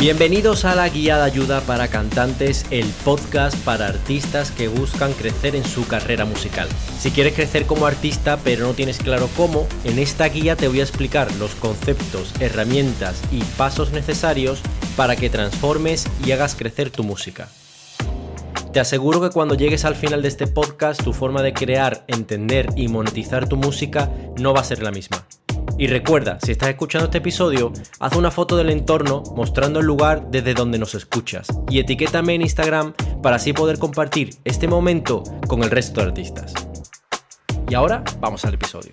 Bienvenidos a la Guía de Ayuda para Cantantes, el podcast para artistas que buscan crecer en su carrera musical. Si quieres crecer como artista pero no tienes claro cómo, en esta guía te voy a explicar los conceptos, herramientas y pasos necesarios para que transformes y hagas crecer tu música. Te aseguro que cuando llegues al final de este podcast tu forma de crear, entender y monetizar tu música no va a ser la misma. Y recuerda, si estás escuchando este episodio, haz una foto del entorno mostrando el lugar desde donde nos escuchas y etiquétame en Instagram para así poder compartir este momento con el resto de artistas. Y ahora vamos al episodio.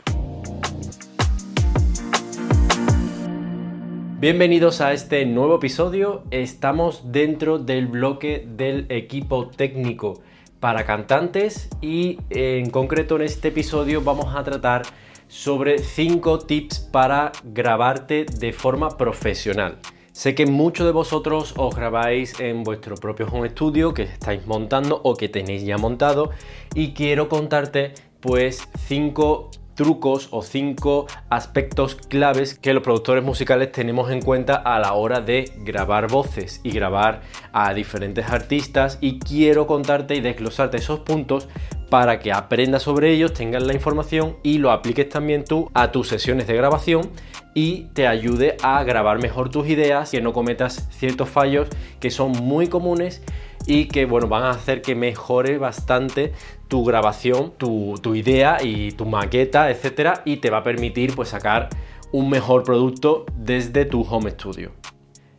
Bienvenidos a este nuevo episodio. Estamos dentro del bloque del equipo técnico para cantantes y en concreto en este episodio vamos a tratar sobre 5 tips para grabarte de forma profesional. Sé que muchos de vosotros os grabáis en vuestro propio home studio que estáis montando o que tenéis ya montado y quiero contarte pues 5 trucos o 5 aspectos claves que los productores musicales tenemos en cuenta a la hora de grabar voces y grabar a diferentes artistas y quiero contarte y desglosarte esos puntos para que aprendas sobre ellos, tengas la información y lo apliques también tú a tus sesiones de grabación y te ayude a grabar mejor tus ideas y no cometas ciertos fallos que son muy comunes y que bueno, van a hacer que mejore bastante tu grabación, tu, tu idea y tu maqueta, etcétera, y te va a permitir pues sacar un mejor producto desde tu home studio.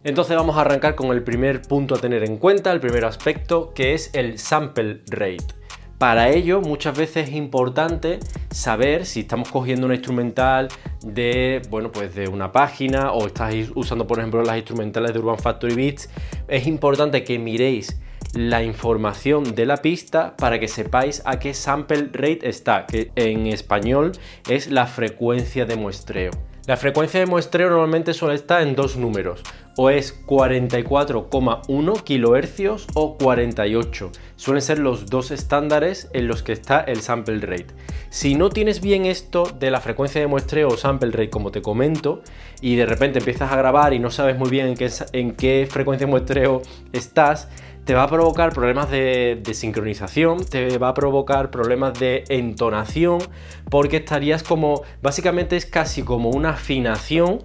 Entonces vamos a arrancar con el primer punto a tener en cuenta, el primer aspecto, que es el sample rate. Para ello, muchas veces es importante saber si estamos cogiendo una instrumental de, bueno, pues de una página o estáis usando, por ejemplo, las instrumentales de Urban Factory Beats. Es importante que miréis la información de la pista para que sepáis a qué sample rate está, que en español es la frecuencia de muestreo. La frecuencia de muestreo normalmente suele estar en dos números, o es 44,1 kHz o 48. Suelen ser los dos estándares en los que está el sample rate. Si no tienes bien esto de la frecuencia de muestreo o sample rate, como te comento, y de repente empiezas a grabar y no sabes muy bien en qué, en qué frecuencia de muestreo estás, te va a provocar problemas de, sincronización, te va a provocar problemas de entonación, porque estarías como, básicamente es casi como una afinación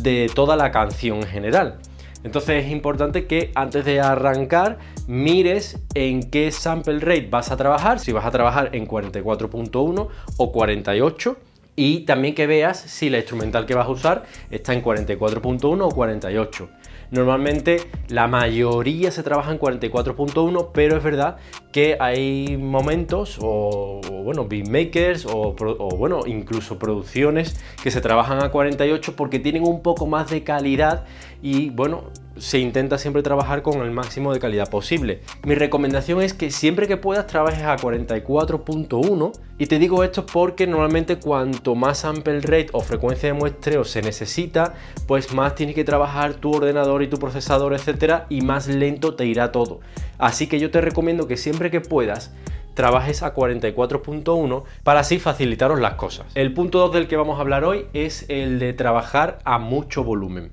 de toda la canción en general. Entonces es importante que antes de arrancar mires en qué sample rate vas a trabajar, si vas a trabajar en 44.1 o 48 y también que veas si la instrumental que vas a usar está en 44.1 o 48. Normalmente la mayoría se trabaja en 44.1, pero es verdad que hay momentos o, bueno, beatmakers o, o, bueno, incluso producciones que se trabajan a 48 porque tienen un poco más de calidad y bueno, se intenta siempre trabajar con el máximo de calidad posible. Mi recomendación es que siempre que puedas trabajes a 44.1 y te digo esto porque normalmente cuanto más sample rate o frecuencia de muestreo se necesita, pues más tienes que trabajar tu ordenador y tu procesador, etcétera, y más lento te irá todo. Así que yo te recomiendo que siempre que puedas trabajes a 44.1 para así facilitaros las cosas. El punto 2 del que vamos a hablar hoy es el de trabajar a mucho volumen.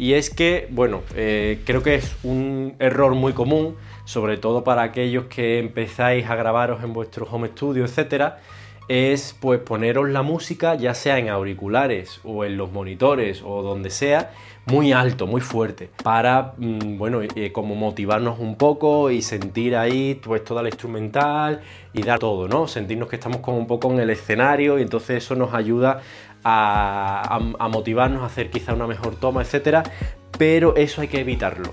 Y es que, bueno, eh, creo que es un error muy común, sobre todo para aquellos que empezáis a grabaros en vuestro home studio, etcétera, es pues poneros la música, ya sea en auriculares o en los monitores o donde sea, muy alto, muy fuerte, para, mm, bueno, eh, como motivarnos un poco y sentir ahí pues toda la instrumental y dar todo, ¿no? Sentirnos que estamos como un poco en el escenario y entonces eso nos ayuda a, motivarnos a hacer quizá una mejor toma, etcétera, pero eso hay que evitarlo.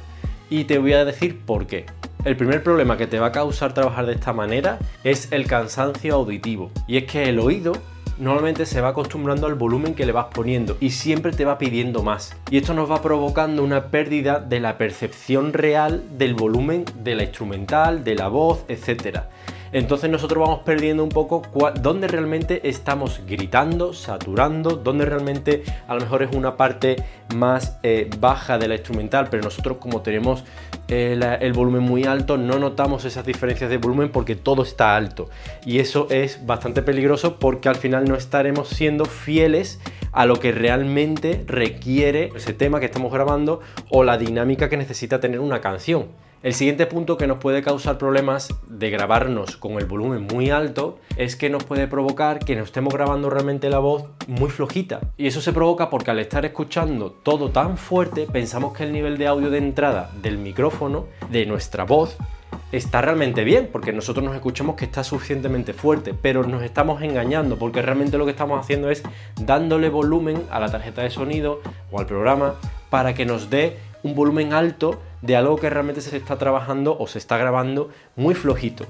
Y te voy a decir por qué. El primer problema que te va a causar trabajar de esta manera es el cansancio auditivo. Y es que el oído normalmente se va acostumbrando al volumen que le vas poniendo y siempre te va pidiendo más. Y esto nos va provocando una pérdida de la percepción real del volumen de la instrumental, de la voz, etcétera. Entonces nosotros vamos perdiendo un poco dónde realmente estamos gritando, saturando, dónde realmente a lo mejor es una parte más eh, baja de la instrumental, pero nosotros como tenemos eh, el volumen muy alto no notamos esas diferencias de volumen porque todo está alto. Y eso es bastante peligroso porque al final no estaremos siendo fieles a lo que realmente requiere ese tema que estamos grabando o la dinámica que necesita tener una canción. El siguiente punto que nos puede causar problemas de grabarnos con el volumen muy alto es que nos puede provocar que nos estemos grabando realmente la voz muy flojita. Y eso se provoca porque al estar escuchando todo tan fuerte pensamos que el nivel de audio de entrada del micrófono, de nuestra voz, está realmente bien, porque nosotros nos escuchamos que está suficientemente fuerte, pero nos estamos engañando, porque realmente lo que estamos haciendo es dándole volumen a la tarjeta de sonido o al programa para que nos dé un volumen alto de algo que realmente se está trabajando o se está grabando muy flojito.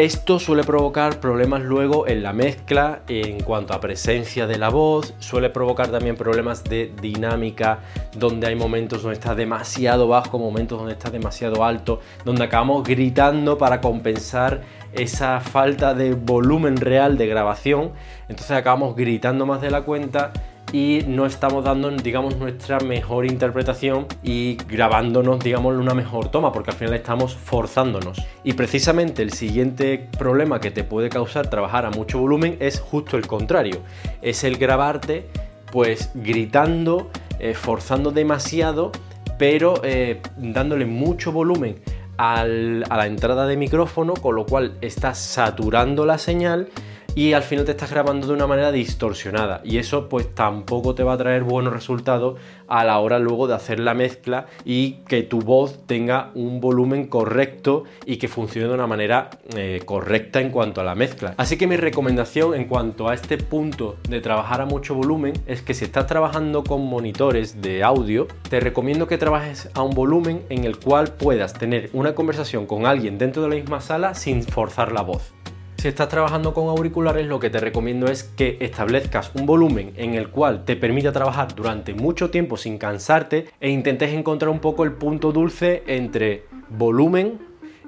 Esto suele provocar problemas luego en la mezcla en cuanto a presencia de la voz, suele provocar también problemas de dinámica, donde hay momentos donde está demasiado bajo, momentos donde está demasiado alto, donde acabamos gritando para compensar esa falta de volumen real de grabación, entonces acabamos gritando más de la cuenta y no estamos dando, digamos, nuestra mejor interpretación y grabándonos, digamos, una mejor toma, porque al final estamos forzándonos. Y precisamente el siguiente problema que te puede causar trabajar a mucho volumen es justo el contrario, es el grabarte pues gritando, eh, forzando demasiado, pero eh, dándole mucho volumen a la entrada de micrófono, con lo cual estás saturando la señal y al final te estás grabando de una manera distorsionada y eso pues tampoco te va a traer buenos resultados a la hora luego de hacer la mezcla y que tu voz tenga un volumen correcto y que funcione de una manera eh, correcta en cuanto a la mezcla. Así que mi recomendación en cuanto a este punto de trabajar a mucho volumen es que si estás trabajando con monitores de audio, te recomiendo que trabajes a un volumen en el cual puedas tener una conversación con alguien dentro de la misma sala sin forzar la voz. Si estás trabajando con auriculares, lo que te recomiendo es que establezcas un volumen en el cual te permita trabajar durante mucho tiempo sin cansarte e intentes encontrar un poco el punto dulce entre volumen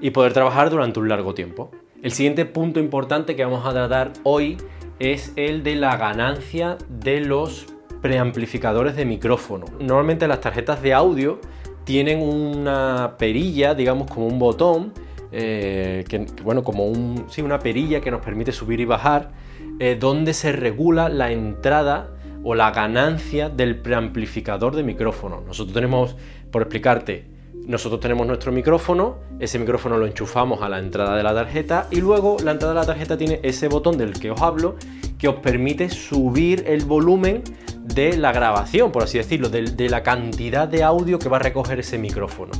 y poder trabajar durante un largo tiempo. El siguiente punto importante que vamos a tratar hoy es el de la ganancia de los preamplificadores de micrófono. Normalmente las tarjetas de audio tienen una perilla, digamos como un botón, eh, que, bueno, como un, sí, una perilla que nos permite subir y bajar, eh, donde se regula la entrada o la ganancia del preamplificador de micrófono. Nosotros tenemos, por explicarte, nosotros tenemos nuestro micrófono, ese micrófono lo enchufamos a la entrada de la tarjeta y luego la entrada de la tarjeta tiene ese botón del que os hablo que os permite subir el volumen de la grabación, por así decirlo, de la cantidad de audio que va a recoger ese micrófono.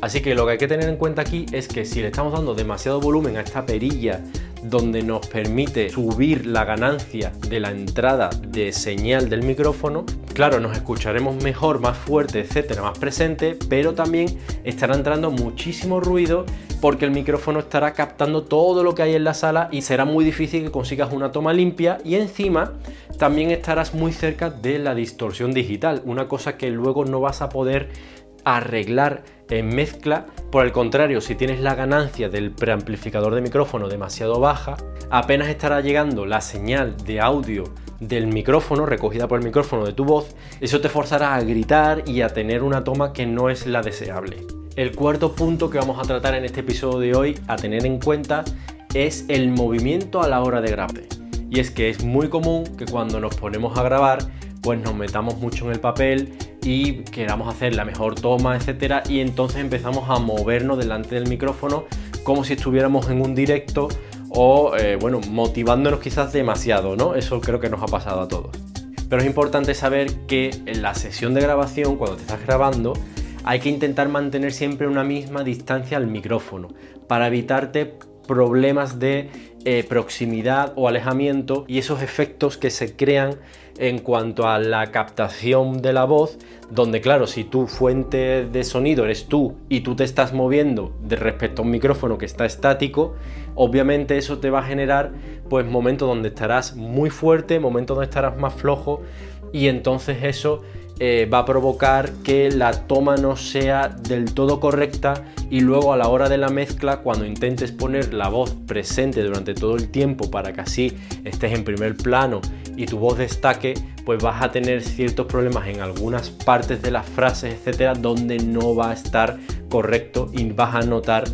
Así que lo que hay que tener en cuenta aquí es que si le estamos dando demasiado volumen a esta perilla donde nos permite subir la ganancia de la entrada de señal del micrófono, claro, nos escucharemos mejor, más fuerte, etcétera, más presente, pero también estará entrando muchísimo ruido porque el micrófono estará captando todo lo que hay en la sala y será muy difícil que consigas una toma limpia y encima también estarás muy cerca de la distorsión digital, una cosa que luego no vas a poder arreglar en mezcla. Por el contrario, si tienes la ganancia del preamplificador de micrófono demasiado baja, apenas estará llegando la señal de audio del micrófono, recogida por el micrófono de tu voz, eso te forzará a gritar y a tener una toma que no es la deseable. El cuarto punto que vamos a tratar en este episodio de hoy a tener en cuenta es el movimiento a la hora de grabar. Y es que es muy común que cuando nos ponemos a grabar, pues nos metamos mucho en el papel y queramos hacer la mejor toma, etcétera, y entonces empezamos a movernos delante del micrófono como si estuviéramos en un directo o, eh, bueno, motivándonos quizás demasiado, ¿no? Eso creo que nos ha pasado a todos. Pero es importante saber que en la sesión de grabación, cuando te estás grabando, hay que intentar mantener siempre una misma distancia al micrófono para evitarte problemas de eh, proximidad o alejamiento y esos efectos que se crean en cuanto a la captación de la voz, donde claro, si tu fuente de sonido eres tú y tú te estás moviendo de respecto a un micrófono que está estático, obviamente eso te va a generar pues momentos donde estarás muy fuerte, momentos donde estarás más flojo y entonces eso eh, va a provocar que la toma no sea del todo correcta y luego a la hora de la mezcla cuando intentes poner la voz presente durante todo el tiempo para que así estés en primer plano y tu voz destaque pues vas a tener ciertos problemas en algunas partes de las frases etcétera donde no va a estar correcto y vas a notar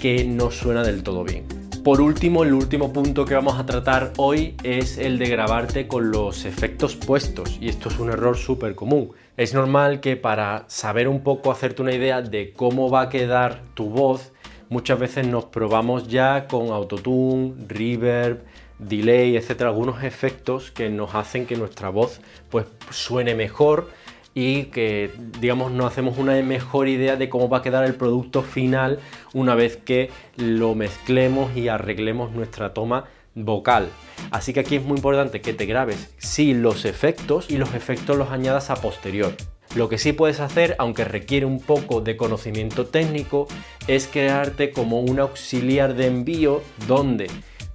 que no suena del todo bien. Por último, el último punto que vamos a tratar hoy es el de grabarte con los efectos puestos y esto es un error súper común. Es normal que para saber un poco, hacerte una idea de cómo va a quedar tu voz, muchas veces nos probamos ya con autotune, reverb, delay, etcétera, algunos efectos que nos hacen que nuestra voz pues suene mejor y que digamos no hacemos una mejor idea de cómo va a quedar el producto final una vez que lo mezclemos y arreglemos nuestra toma vocal. Así que aquí es muy importante que te grabes sí los efectos y los efectos los añadas a posterior. Lo que sí puedes hacer, aunque requiere un poco de conocimiento técnico, es crearte como un auxiliar de envío donde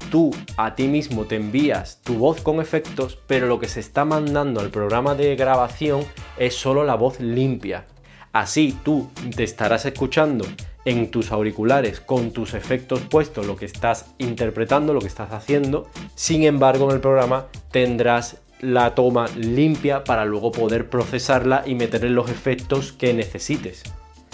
tú a ti mismo te envías tu voz con efectos, pero lo que se está mandando al programa de grabación es solo la voz limpia. Así tú te estarás escuchando en tus auriculares con tus efectos puestos lo que estás interpretando, lo que estás haciendo. Sin embargo, en el programa tendrás la toma limpia para luego poder procesarla y meterle los efectos que necesites.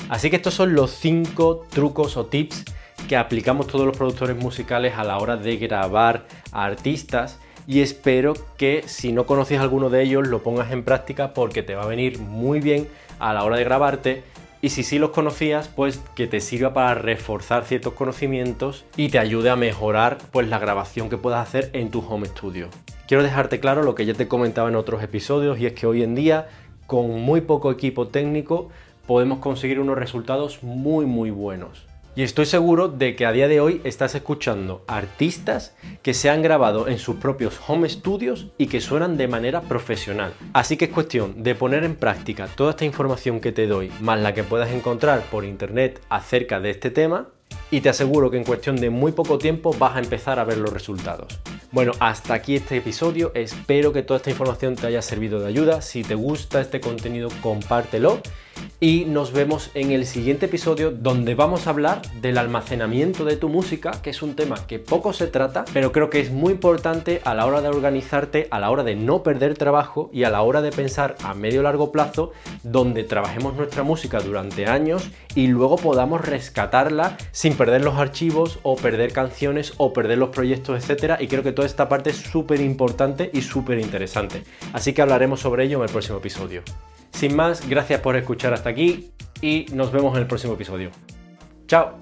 Así que estos son los 5 trucos o tips que aplicamos todos los productores musicales a la hora de grabar a artistas y espero que si no conoces alguno de ellos lo pongas en práctica porque te va a venir muy bien a la hora de grabarte y si sí los conocías pues que te sirva para reforzar ciertos conocimientos y te ayude a mejorar pues la grabación que puedas hacer en tu home studio. Quiero dejarte claro lo que ya te comentaba en otros episodios y es que hoy en día con muy poco equipo técnico podemos conseguir unos resultados muy muy buenos. Y estoy seguro de que a día de hoy estás escuchando artistas que se han grabado en sus propios home studios y que suenan de manera profesional. Así que es cuestión de poner en práctica toda esta información que te doy, más la que puedas encontrar por internet acerca de este tema, y te aseguro que en cuestión de muy poco tiempo vas a empezar a ver los resultados. Bueno, hasta aquí este episodio, espero que toda esta información te haya servido de ayuda, si te gusta este contenido compártelo. Y nos vemos en el siguiente episodio donde vamos a hablar del almacenamiento de tu música, que es un tema que poco se trata, pero creo que es muy importante a la hora de organizarte, a la hora de no perder trabajo y a la hora de pensar a medio largo plazo donde trabajemos nuestra música durante años y luego podamos rescatarla sin perder los archivos o perder canciones o perder los proyectos, etcétera, y creo que toda esta parte es súper importante y súper interesante. Así que hablaremos sobre ello en el próximo episodio. Sin más, gracias por escuchar hasta aquí y nos vemos en el próximo episodio. ¡Chao!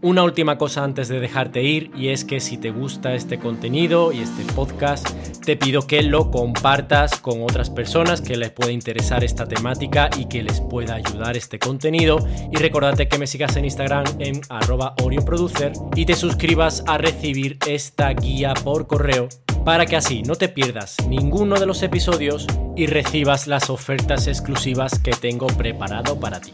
Una última cosa antes de dejarte ir y es que si te gusta este contenido y este podcast, te pido que lo compartas con otras personas que les pueda interesar esta temática y que les pueda ayudar este contenido. Y recordate que me sigas en Instagram en arroba Producer y te suscribas a recibir esta guía por correo para que así no te pierdas ninguno de los episodios y recibas las ofertas exclusivas que tengo preparado para ti.